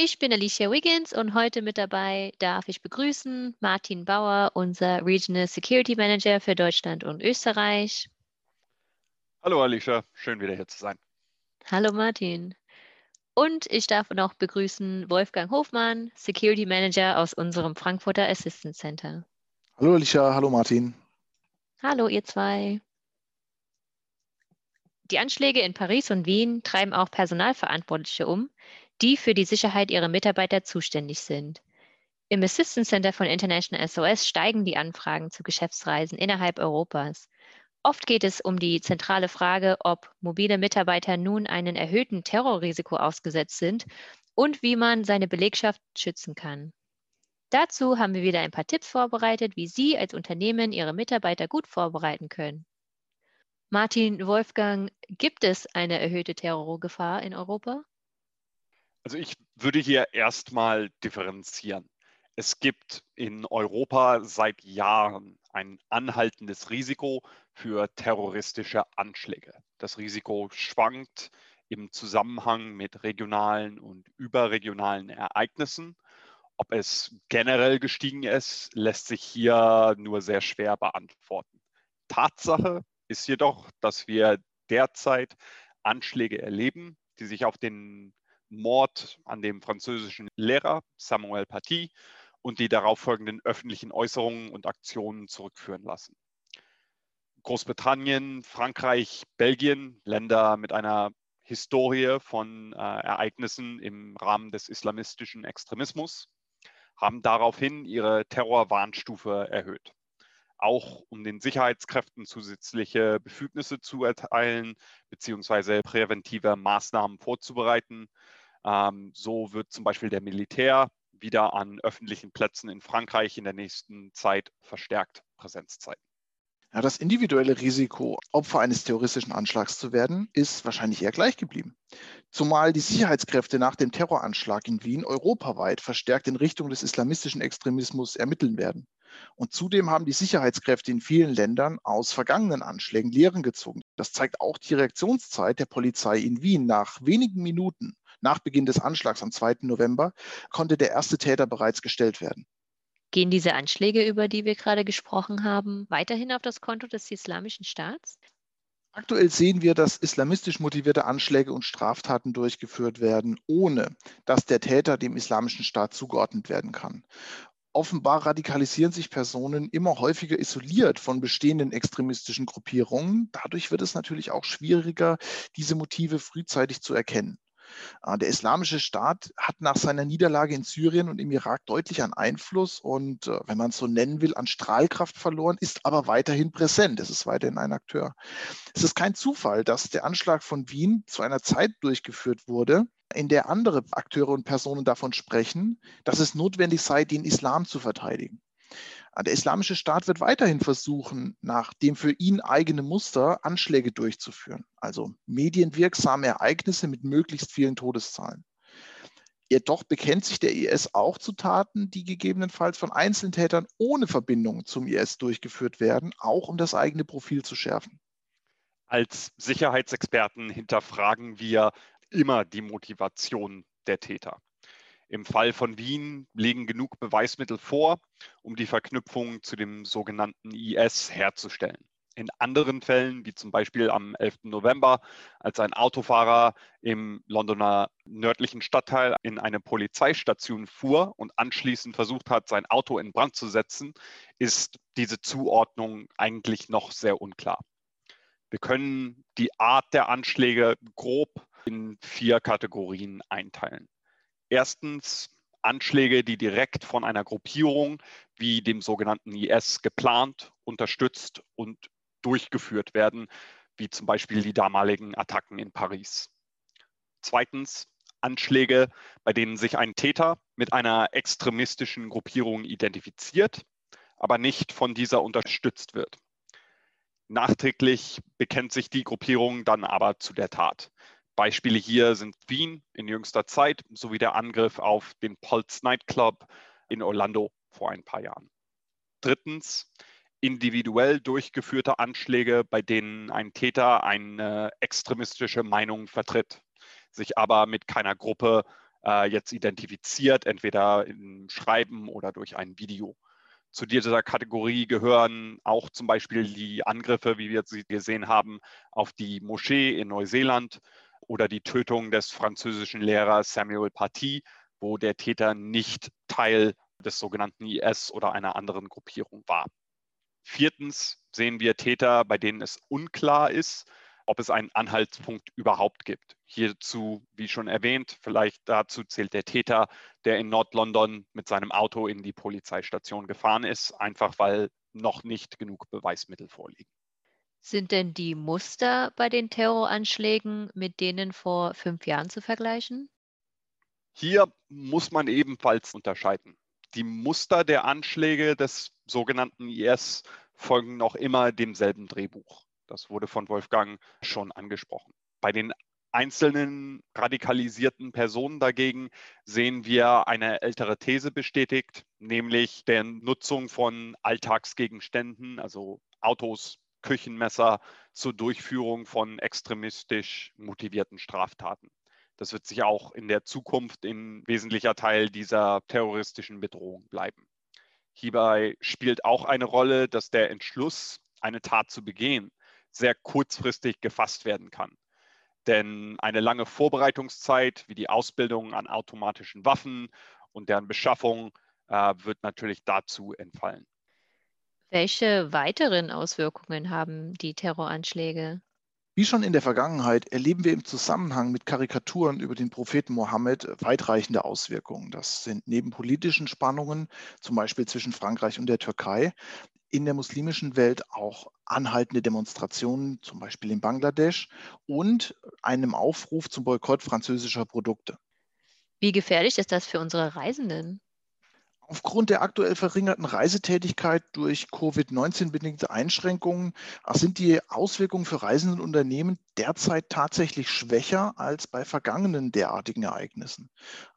Ich bin Alicia Wiggins und heute mit dabei darf ich begrüßen Martin Bauer, unser Regional Security Manager für Deutschland und Österreich. Hallo Alicia, schön wieder hier zu sein. Hallo Martin. Und ich darf noch begrüßen Wolfgang Hofmann, Security Manager aus unserem Frankfurter Assistance Center. Hallo Alicia, hallo Martin. Hallo ihr zwei. Die Anschläge in Paris und Wien treiben auch Personalverantwortliche um, die für die Sicherheit ihrer Mitarbeiter zuständig sind. Im Assistance Center von International SOS steigen die Anfragen zu Geschäftsreisen innerhalb Europas. Oft geht es um die zentrale Frage, ob mobile Mitarbeiter nun einem erhöhten Terrorrisiko ausgesetzt sind und wie man seine Belegschaft schützen kann. Dazu haben wir wieder ein paar Tipps vorbereitet, wie Sie als Unternehmen Ihre Mitarbeiter gut vorbereiten können. Martin Wolfgang, gibt es eine erhöhte Terrorgefahr in Europa? Also ich würde hier erstmal differenzieren. Es gibt in Europa seit Jahren ein anhaltendes Risiko für terroristische Anschläge. Das Risiko schwankt im Zusammenhang mit regionalen und überregionalen Ereignissen. Ob es generell gestiegen ist, lässt sich hier nur sehr schwer beantworten. Tatsache ist jedoch, dass wir derzeit Anschläge erleben, die sich auf den Mord an dem französischen Lehrer Samuel Paty und die darauf folgenden öffentlichen Äußerungen und Aktionen zurückführen lassen. Großbritannien, Frankreich, Belgien, Länder mit einer Historie von äh, Ereignissen im Rahmen des islamistischen Extremismus, haben daraufhin ihre Terrorwarnstufe erhöht. Auch um den Sicherheitskräften zusätzliche Befugnisse zu erteilen bzw. präventive Maßnahmen vorzubereiten, so wird zum Beispiel der Militär wieder an öffentlichen Plätzen in Frankreich in der nächsten Zeit verstärkt Präsenz zeigen. Ja, das individuelle Risiko, Opfer eines terroristischen Anschlags zu werden, ist wahrscheinlich eher gleich geblieben. Zumal die Sicherheitskräfte nach dem Terroranschlag in Wien europaweit verstärkt in Richtung des islamistischen Extremismus ermitteln werden. Und zudem haben die Sicherheitskräfte in vielen Ländern aus vergangenen Anschlägen Lehren gezogen. Das zeigt auch die Reaktionszeit der Polizei in Wien nach wenigen Minuten nach Beginn des Anschlags am 2. November konnte der erste Täter bereits gestellt werden. Gehen diese Anschläge, über die wir gerade gesprochen haben, weiterhin auf das Konto des Islamischen Staats? Aktuell sehen wir, dass islamistisch motivierte Anschläge und Straftaten durchgeführt werden, ohne dass der Täter dem Islamischen Staat zugeordnet werden kann. Offenbar radikalisieren sich Personen immer häufiger isoliert von bestehenden extremistischen Gruppierungen. Dadurch wird es natürlich auch schwieriger, diese Motive frühzeitig zu erkennen. Äh, der Islamische Staat hat nach seiner Niederlage in Syrien und im Irak deutlich an Einfluss und, äh, wenn man es so nennen will, an Strahlkraft verloren, ist aber weiterhin präsent. Es ist weiterhin ein Akteur. Es ist kein Zufall, dass der Anschlag von Wien zu einer Zeit durchgeführt wurde, in der andere Akteure und Personen davon sprechen, dass es notwendig sei, den Islam zu verteidigen. Der Islamische Staat wird weiterhin versuchen, nach dem für ihn eigenen Muster Anschläge durchzuführen, also medienwirksame Ereignisse mit möglichst vielen Todeszahlen. Jedoch bekennt sich der IS auch zu Taten, die gegebenenfalls von Einzeltätern ohne Verbindung zum IS durchgeführt werden, auch um das eigene Profil zu schärfen. Als Sicherheitsexperten hinterfragen wir immer die Motivation der Täter. Im Fall von Wien liegen genug Beweismittel vor, um die Verknüpfung zu dem sogenannten IS herzustellen. In anderen Fällen, wie zum Beispiel am 11. November, als ein Autofahrer im Londoner nördlichen Stadtteil in eine Polizeistation fuhr und anschließend versucht hat, sein Auto in Brand zu setzen, ist diese Zuordnung eigentlich noch sehr unklar. Wir können die Art der Anschläge grob in vier Kategorien einteilen. Erstens Anschläge, die direkt von einer Gruppierung wie dem sogenannten IS geplant, unterstützt und durchgeführt werden, wie zum Beispiel die damaligen Attacken in Paris. Zweitens Anschläge, bei denen sich ein Täter mit einer extremistischen Gruppierung identifiziert, aber nicht von dieser unterstützt wird. Nachträglich bekennt sich die Gruppierung dann aber zu der Tat. Beispiele hier sind Wien in jüngster Zeit sowie der Angriff auf den Pulse Nightclub in Orlando vor ein paar Jahren. Drittens, individuell durchgeführte Anschläge, bei denen ein Täter eine extremistische Meinung vertritt, sich aber mit keiner Gruppe äh, jetzt identifiziert, entweder im Schreiben oder durch ein Video. Zu dieser Kategorie gehören auch zum Beispiel die Angriffe, wie wir sie gesehen haben, auf die Moschee in Neuseeland oder die Tötung des französischen Lehrers Samuel Paty, wo der Täter nicht Teil des sogenannten IS oder einer anderen Gruppierung war. Viertens sehen wir Täter, bei denen es unklar ist, ob es einen Anhaltspunkt überhaupt gibt. Hierzu, wie schon erwähnt, vielleicht dazu zählt der Täter, der in Nord-London mit seinem Auto in die Polizeistation gefahren ist, einfach weil noch nicht genug Beweismittel vorliegen. Sind denn die Muster bei den Terroranschlägen mit denen vor fünf Jahren zu vergleichen? Hier muss man ebenfalls unterscheiden. Die Muster der Anschläge des sogenannten IS folgen noch immer demselben Drehbuch. Das wurde von Wolfgang schon angesprochen. Bei den einzelnen radikalisierten Personen dagegen sehen wir eine ältere These bestätigt, nämlich der Nutzung von Alltagsgegenständen, also Autos, Küchenmesser zur Durchführung von extremistisch motivierten Straftaten. Das wird sich auch in der Zukunft ein wesentlicher Teil dieser terroristischen Bedrohung bleiben. Hierbei spielt auch eine Rolle, dass der Entschluss, eine Tat zu begehen, sehr kurzfristig gefasst werden kann. Denn eine lange Vorbereitungszeit wie die Ausbildung an automatischen Waffen und deren Beschaffung äh, wird natürlich dazu entfallen. Welche weiteren Auswirkungen haben die Terroranschläge? Wie schon in der Vergangenheit erleben wir im Zusammenhang mit Karikaturen über den Propheten Mohammed weitreichende Auswirkungen. Das sind neben politischen Spannungen, zum Beispiel zwischen Frankreich und der Türkei, in der muslimischen Welt auch anhaltende Demonstrationen, zum Beispiel in Bangladesch, und einem Aufruf zum Boykott französischer Produkte. Wie gefährlich ist das für unsere Reisenden? Aufgrund der aktuell verringerten Reisetätigkeit durch Covid-19-bedingte Einschränkungen sind die Auswirkungen für Reisende Unternehmen derzeit tatsächlich schwächer als bei vergangenen derartigen Ereignissen.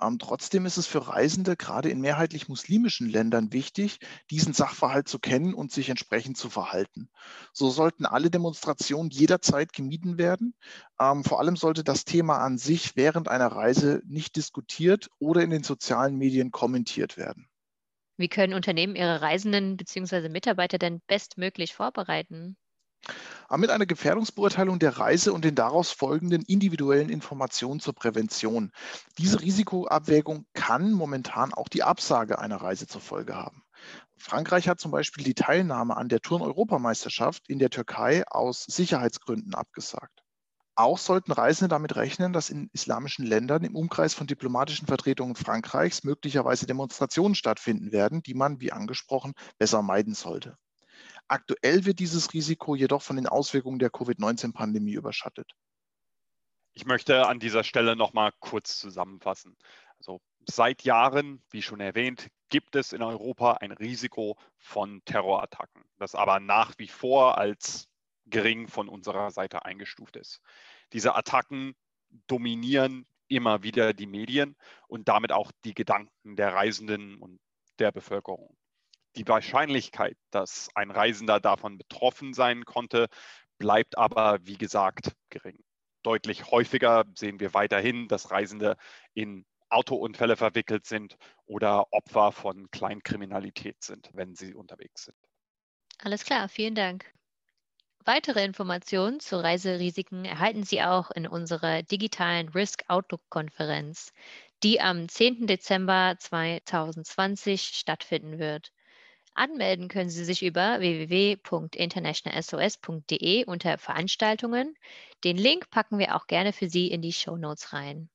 Ähm, trotzdem ist es für Reisende gerade in mehrheitlich muslimischen Ländern wichtig, diesen Sachverhalt zu kennen und sich entsprechend zu verhalten. So sollten alle Demonstrationen jederzeit gemieden werden. Ähm, vor allem sollte das Thema an sich während einer Reise nicht diskutiert oder in den sozialen Medien kommentiert werden. Wie können Unternehmen ihre Reisenden bzw. Mitarbeiter denn bestmöglich vorbereiten? mit einer Gefährdungsbeurteilung der Reise und den daraus folgenden individuellen Informationen zur Prävention. Diese Risikoabwägung kann momentan auch die Absage einer Reise zur Folge haben. Frankreich hat zum Beispiel die Teilnahme an der Turn-Europameisterschaft in der Türkei aus Sicherheitsgründen abgesagt. Auch sollten Reisende damit rechnen, dass in islamischen Ländern im Umkreis von diplomatischen Vertretungen Frankreichs möglicherweise Demonstrationen stattfinden werden, die man, wie angesprochen, besser meiden sollte. Aktuell wird dieses Risiko jedoch von den Auswirkungen der Covid-19-Pandemie überschattet. Ich möchte an dieser Stelle noch mal kurz zusammenfassen. Also seit Jahren, wie schon erwähnt, gibt es in Europa ein Risiko von Terrorattacken, das aber nach wie vor als gering von unserer Seite eingestuft ist. Diese Attacken dominieren immer wieder die Medien und damit auch die Gedanken der Reisenden und der Bevölkerung. Die Wahrscheinlichkeit, dass ein Reisender davon betroffen sein konnte, bleibt aber, wie gesagt, gering. Deutlich häufiger sehen wir weiterhin, dass Reisende in Autounfälle verwickelt sind oder Opfer von Kleinkriminalität sind, wenn sie unterwegs sind. Alles klar, vielen Dank. Weitere Informationen zu Reiserisiken erhalten Sie auch in unserer digitalen Risk Outlook-Konferenz, die am 10. Dezember 2020 stattfinden wird. Anmelden können Sie sich über www.internationalsos.de unter Veranstaltungen. Den Link packen wir auch gerne für Sie in die Show Notes rein.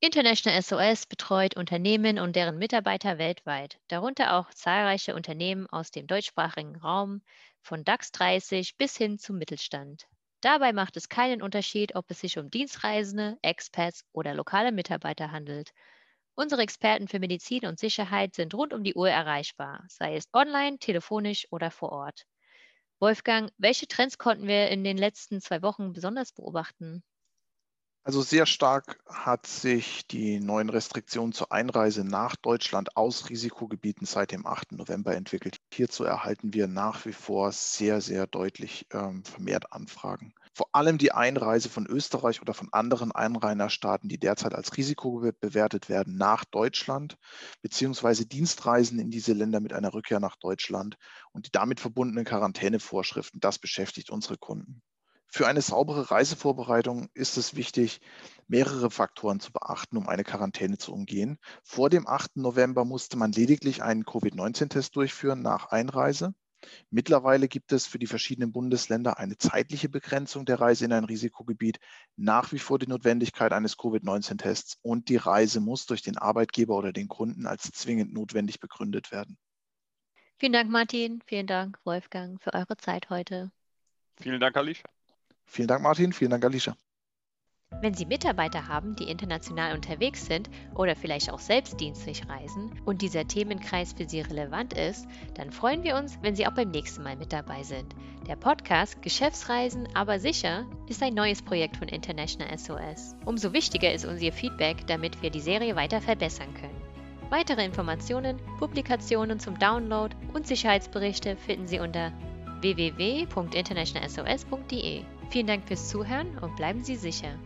International SOS betreut Unternehmen und deren Mitarbeiter weltweit, darunter auch zahlreiche Unternehmen aus dem deutschsprachigen Raum, von DAX 30 bis hin zum Mittelstand. Dabei macht es keinen Unterschied, ob es sich um Dienstreisende, Expats oder lokale Mitarbeiter handelt. Unsere Experten für Medizin und Sicherheit sind rund um die Uhr erreichbar, sei es online, telefonisch oder vor Ort. Wolfgang, welche Trends konnten wir in den letzten zwei Wochen besonders beobachten? Also sehr stark hat sich die neuen Restriktionen zur Einreise nach Deutschland aus Risikogebieten seit dem 8. November entwickelt. Hierzu erhalten wir nach wie vor sehr, sehr deutlich ähm, vermehrt Anfragen. Vor allem die Einreise von Österreich oder von anderen Einrainerstaaten, die derzeit als Risiko bewertet werden, nach Deutschland, beziehungsweise Dienstreisen in diese Länder mit einer Rückkehr nach Deutschland und die damit verbundenen Quarantänevorschriften, das beschäftigt unsere Kunden. Für eine saubere Reisevorbereitung ist es wichtig, mehrere Faktoren zu beachten, um eine Quarantäne zu umgehen. Vor dem 8. November musste man lediglich einen Covid-19-Test durchführen nach Einreise. Mittlerweile gibt es für die verschiedenen Bundesländer eine zeitliche Begrenzung der Reise in ein Risikogebiet, nach wie vor die Notwendigkeit eines Covid-19-Tests und die Reise muss durch den Arbeitgeber oder den Kunden als zwingend notwendig begründet werden. Vielen Dank, Martin. Vielen Dank, Wolfgang, für eure Zeit heute. Vielen Dank, Alicia. Vielen Dank, Martin. Vielen Dank, Alicia. Wenn Sie Mitarbeiter haben, die international unterwegs sind oder vielleicht auch selbst dienstlich reisen und dieser Themenkreis für Sie relevant ist, dann freuen wir uns, wenn Sie auch beim nächsten Mal mit dabei sind. Der Podcast Geschäftsreisen aber sicher ist ein neues Projekt von International SOS. Umso wichtiger ist unser Feedback, damit wir die Serie weiter verbessern können. Weitere Informationen, Publikationen zum Download und Sicherheitsberichte finden Sie unter www.internationalsos.de. Vielen Dank fürs Zuhören und bleiben Sie sicher.